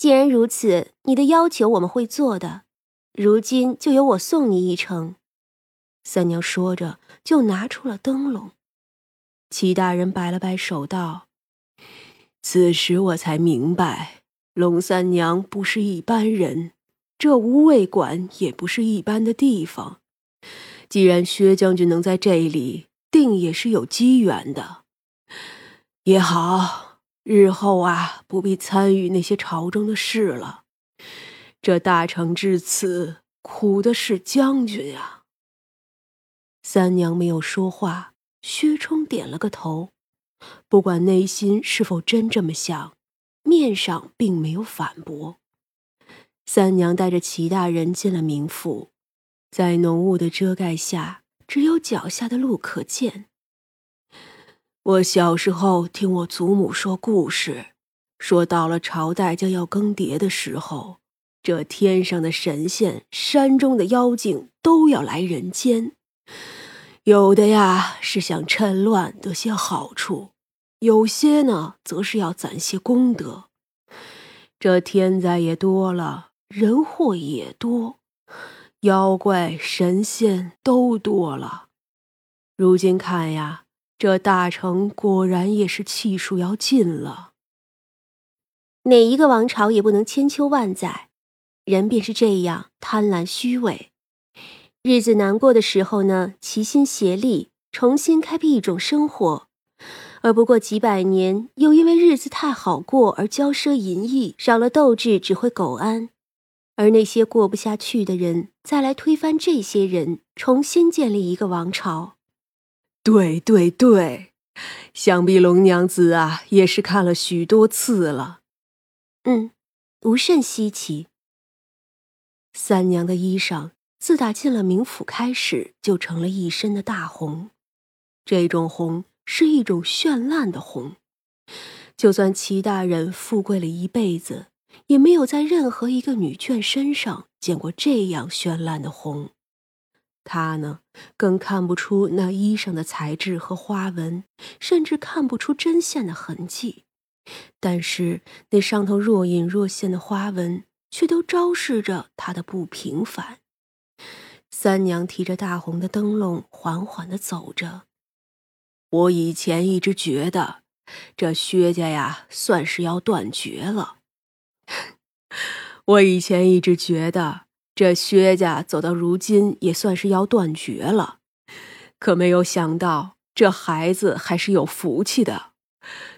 既然如此，你的要求我们会做的。如今就由我送你一程。”三娘说着，就拿出了灯笼。齐大人摆了摆手道：“此时我才明白，龙三娘不是一般人，这无畏馆也不是一般的地方。既然薛将军能在这里，定也是有机缘的。也好，日后啊，不必参与那些朝中的事了。这大成至此，苦的是将军呀。”三娘没有说话，薛冲点了个头，不管内心是否真这么想，面上并没有反驳。三娘带着齐大人进了冥府，在浓雾的遮盖下，只有脚下的路可见。我小时候听我祖母说故事，说到了朝代将要更迭的时候，这天上的神仙、山中的妖精都要来人间。有的呀是想趁乱得些好处，有些呢则是要攒些功德。这天灾也多了，人祸也多，妖怪神仙都多了。如今看呀，这大成果然也是气数要尽了。哪一个王朝也不能千秋万载，人便是这样贪婪虚伪。日子难过的时候呢，齐心协力重新开辟一种生活；而不过几百年，又因为日子太好过而骄奢淫逸，少了斗志，只会苟安。而那些过不下去的人，再来推翻这些人，重新建立一个王朝。对对对，想必龙娘子啊，也是看了许多次了。嗯，不甚稀奇。三娘的衣裳。自打进了冥府开始，就成了一身的大红。这种红是一种绚烂的红，就算齐大人富贵了一辈子，也没有在任何一个女眷身上见过这样绚烂的红。他呢，更看不出那衣裳的材质和花纹，甚至看不出针线的痕迹。但是那上头若隐若现的花纹，却都昭示着他的不平凡。三娘提着大红的灯笼，缓缓地走着。我以前一直觉得，这薛家呀，算是要断绝了。我以前一直觉得，这薛家走到如今也算是要断绝了。可没有想到，这孩子还是有福气的，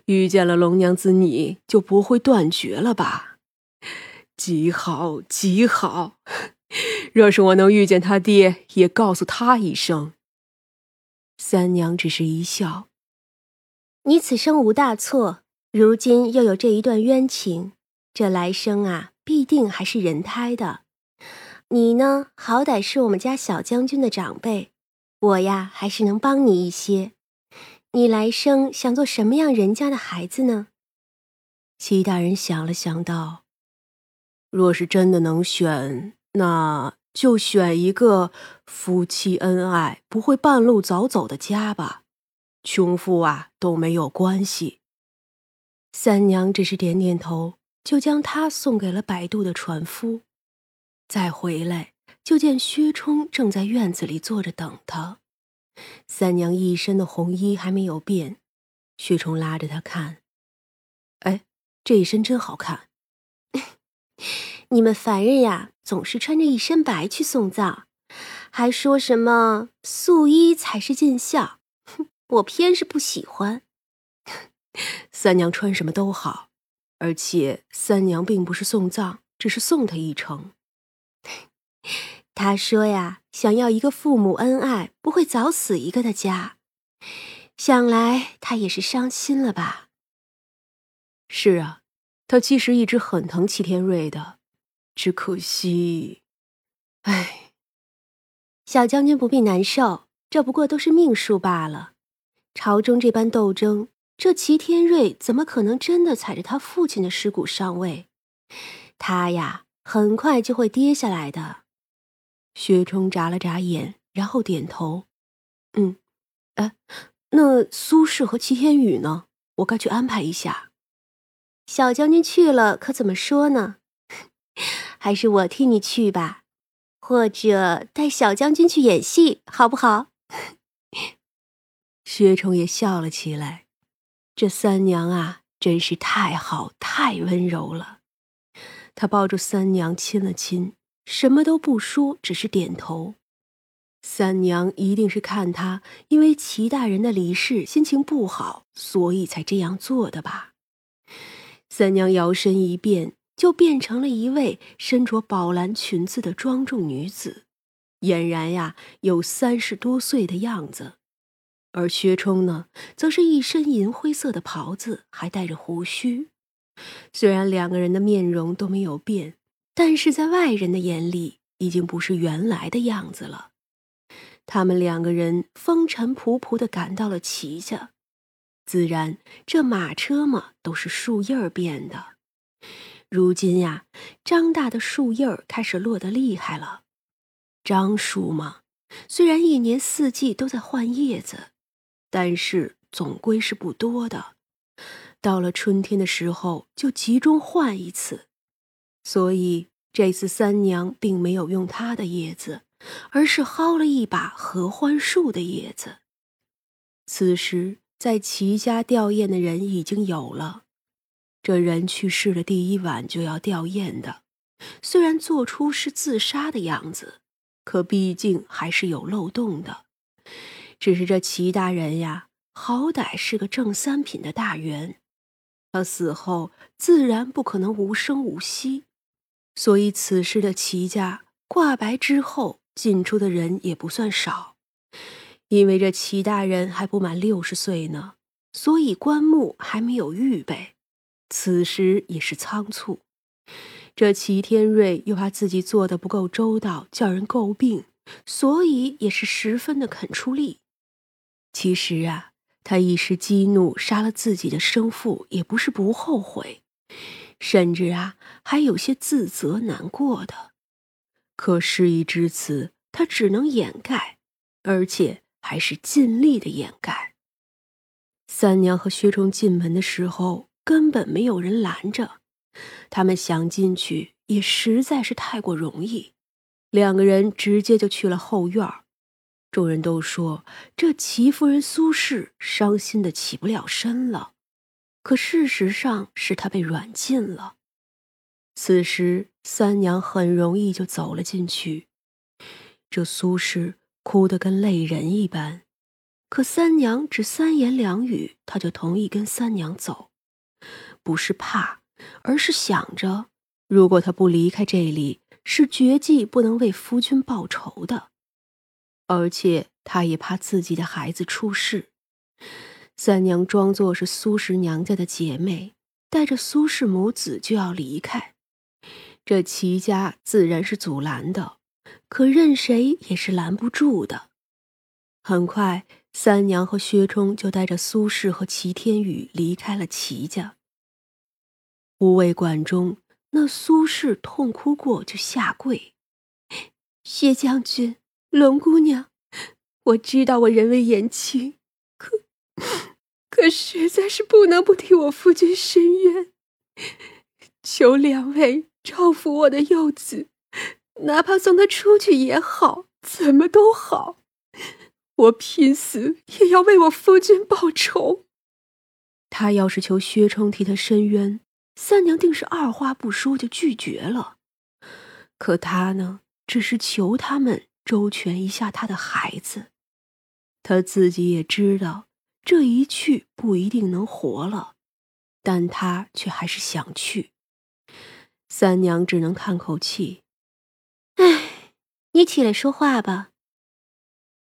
遇见了龙娘子，你就不会断绝了吧？极好，极好。若是我能遇见他爹，也告诉他一声。三娘只是一笑：“你此生无大错，如今又有这一段冤情，这来生啊，必定还是人胎的。你呢，好歹是我们家小将军的长辈，我呀，还是能帮你一些。你来生想做什么样人家的孩子呢？”齐大人想了想道：“若是真的能选。”那就选一个夫妻恩爱、不会半路早走的家吧，穷富啊都没有关系。三娘只是点点头，就将他送给了摆渡的船夫。再回来，就见薛冲正在院子里坐着等他。三娘一身的红衣还没有变，薛冲拉着他看：“哎，这一身真好看。”你们凡人呀，总是穿着一身白去送葬，还说什么素衣才是尽孝，我偏是不喜欢。三娘穿什么都好，而且三娘并不是送葬，只是送他一程。他说呀，想要一个父母恩爱、不会早死一个的家，想来他也是伤心了吧？是啊，他其实一直很疼齐天瑞的。只可惜，唉，小将军不必难受，这不过都是命数罢了。朝中这般斗争，这齐天瑞怎么可能真的踩着他父亲的尸骨上位？他呀，很快就会跌下来的。薛冲眨了眨眼，然后点头：“嗯，哎，那苏轼和齐天宇呢？我该去安排一下。”小将军去了可怎么说呢？还是我替你去吧，或者带小将军去演戏，好不好？薛冲也笑了起来。这三娘啊，真是太好、太温柔了。他抱住三娘亲了亲，什么都不说，只是点头。三娘一定是看他因为齐大人的离世心情不好，所以才这样做的吧。三娘摇身一变，就变成了一位身着宝蓝裙子的庄重女子，俨然呀有三十多岁的样子。而薛冲呢，则是一身银灰色的袍子，还带着胡须。虽然两个人的面容都没有变，但是在外人的眼里，已经不是原来的样子了。他们两个人风尘仆仆的赶到了齐家，自然这马车嘛，都是树叶儿变的。如今呀，张大的树叶儿开始落得厉害了。樟树嘛，虽然一年四季都在换叶子，但是总归是不多的。到了春天的时候，就集中换一次，所以这次三娘并没有用她的叶子，而是薅了一把合欢树的叶子。此时，在齐家吊唁的人已经有了，这人去世的第一晚就要吊唁的，虽然做出是自杀的样子，可毕竟还是有漏洞的。只是这齐大人呀，好歹是个正三品的大员。他死后自然不可能无声无息，所以此时的齐家挂白之后进出的人也不算少。因为这齐大人还不满六十岁呢，所以棺木还没有预备，此时也是仓促。这齐天瑞又怕自己做的不够周到，叫人诟病，所以也是十分的肯出力。其实啊。他一时激怒，杀了自己的生父，也不是不后悔，甚至啊，还有些自责难过的。可事已至此，他只能掩盖，而且还是尽力的掩盖。三娘和薛冲进门的时候，根本没有人拦着，他们想进去也实在是太过容易，两个人直接就去了后院。众人都说这齐夫人苏氏伤心的起不了身了，可事实上是他被软禁了。此时三娘很容易就走了进去，这苏轼哭得跟泪人一般，可三娘只三言两语，他就同意跟三娘走，不是怕，而是想着，如果他不离开这里，是绝技不能为夫君报仇的。而且他也怕自己的孩子出事，三娘装作是苏氏娘家的姐妹，带着苏氏母子就要离开。这齐家自然是阻拦的，可任谁也是拦不住的。很快，三娘和薛冲就带着苏氏和齐天宇离开了齐家。护卫馆中，那苏氏痛哭过就下跪，薛将军。龙姑娘，我知道我人微言轻，可可实在是不能不替我夫君伸冤，求两位照拂我的幼子，哪怕送他出去也好，怎么都好，我拼死也要为我夫君报仇。他要是求薛冲替他伸冤，三娘定是二话不说就拒绝了。可他呢，只是求他们。周全一下他的孩子，他自己也知道这一去不一定能活了，但他却还是想去。三娘只能叹口气：“哎，你起来说话吧。”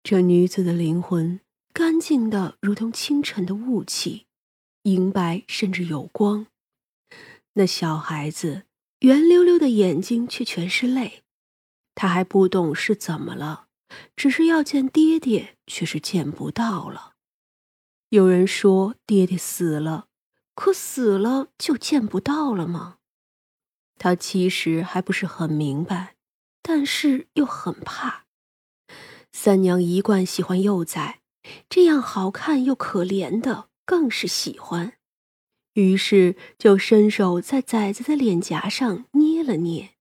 这女子的灵魂干净的如同清晨的雾气，银白甚至有光。那小孩子圆溜溜的眼睛却全是泪。他还不懂是怎么了，只是要见爹爹，却是见不到了。有人说爹爹死了，可死了就见不到了吗？他其实还不是很明白，但是又很怕。三娘一贯喜欢幼崽，这样好看又可怜的更是喜欢。于是就伸手在崽子的脸颊上捏了捏。